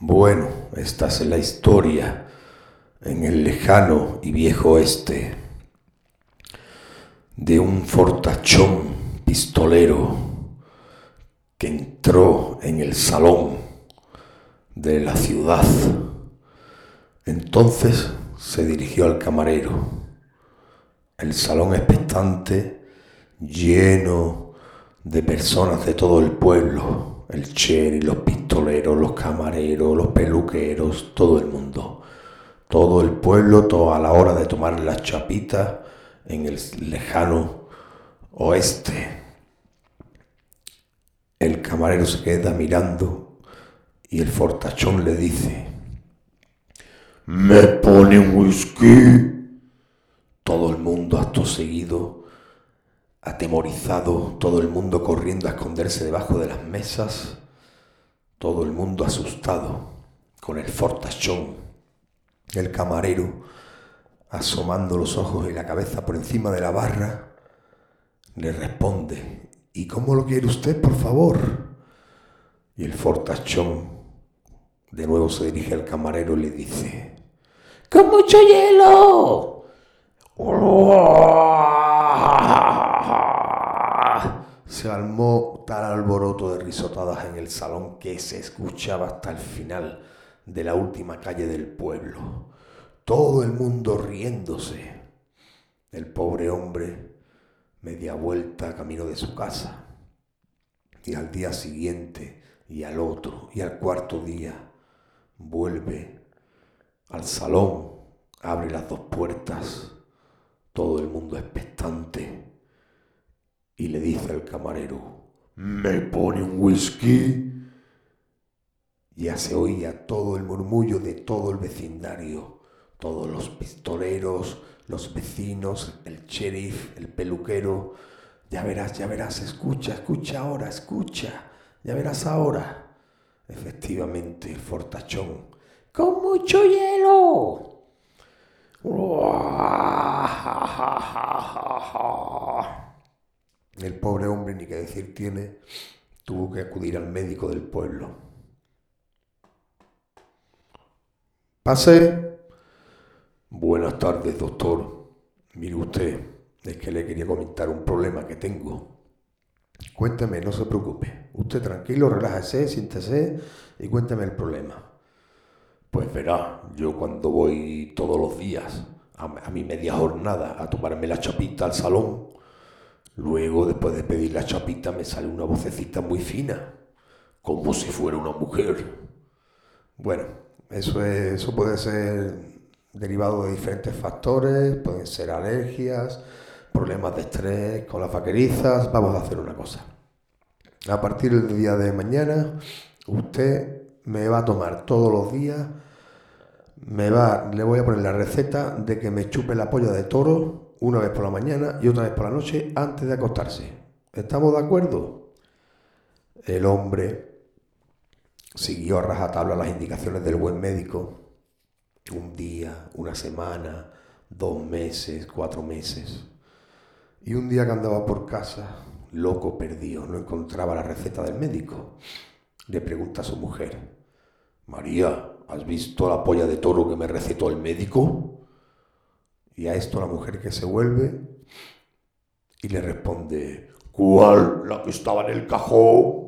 Bueno, esta es la historia en el lejano y viejo oeste de un fortachón pistolero que entró en el salón de la ciudad. Entonces se dirigió al camarero. El salón expectante, lleno de personas de todo el pueblo, el cherry, los pistoleros, los camareros, los peluqueros, todo el mundo. Todo el pueblo, toda la hora de tomar las chapitas en el lejano oeste. El camarero se queda mirando y el fortachón le dice, ¿me pone un whisky? Todo el mundo acto seguido, atemorizado, todo el mundo corriendo a esconderse debajo de las mesas, todo el mundo asustado con el fortachón. El camarero asomando los ojos y la cabeza por encima de la barra, le responde, ¿y cómo lo quiere usted, por favor? Y el fortachón de nuevo se dirige al camarero y le dice, ¡Con mucho hielo! Se armó tal alboroto de risotadas en el salón que se escuchaba hasta el final de la última calle del pueblo todo el mundo riéndose. El pobre hombre media vuelta camino de su casa. Y al día siguiente, y al otro, y al cuarto día, vuelve al salón, abre las dos puertas, todo el mundo expectante, y le dice al camarero, ¿me pone un whisky? Ya se oía todo el murmullo de todo el vecindario todos los pistoleros, los vecinos, el sheriff, el peluquero. Ya verás, ya verás, escucha, escucha ahora, escucha, ya verás ahora. Efectivamente, el fortachón, con mucho hielo. El pobre hombre, ni que decir tiene, tuvo que acudir al médico del pueblo. Pase, Buenas tardes, doctor. Mire usted, es que le quería comentar un problema que tengo. Cuénteme, no se preocupe. Usted tranquilo, relájese, siéntese y cuénteme el problema. Pues verá, yo cuando voy todos los días a, mi media jornada a tomarme la chapita al salón, luego después de pedir la chapita me sale una vocecita muy fina, como si fuera una mujer. Bueno, eso, eso puede ser derivado de diferentes factores, pueden ser alergias, problemas de estrés con las vaquerizas. Vamos a hacer una cosa. A partir del día de mañana, usted me va a tomar todos los días, me va, le voy a poner la receta de que me chupe la polla de toro una vez por la mañana y otra vez por la noche antes de acostarse. ¿Estamos de acuerdo? El hombre siguió a rajatabla las indicaciones del buen médico un día, una semana, dos meses, cuatro meses. Y un día que andaba por casa, loco perdido, no encontraba la receta del médico. Le pregunta a su mujer, María, ¿has visto la polla de toro que me recetó el médico? Y a esto la mujer que se vuelve y le responde, ¿cuál? La que estaba en el cajón.